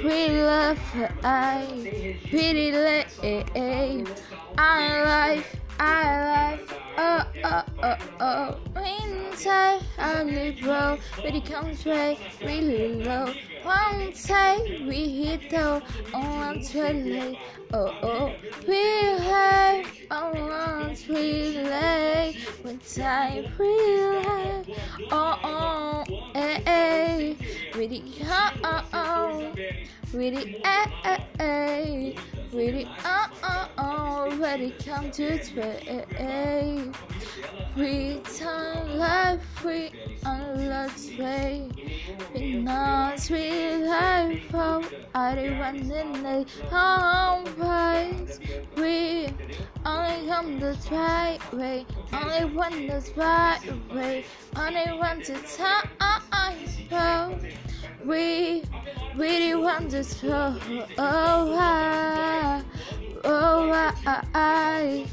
pretty love, I pretty late. I life, I life, oh oh oh oh. Inside, I live low, it comes right really low. One time we hit though on late. Oh oh, we have on one late. One time we late. Oh oh, eh eh. Really, oh oh oh. Really, eh eh eh. Really, oh oh oh. Ready, come to play. Time, life free on God's way. We not sweet life, oh, I don't want the home price. We only come the right way, only want the right way, only want to time. We really want to show. Oh, I, oh, I.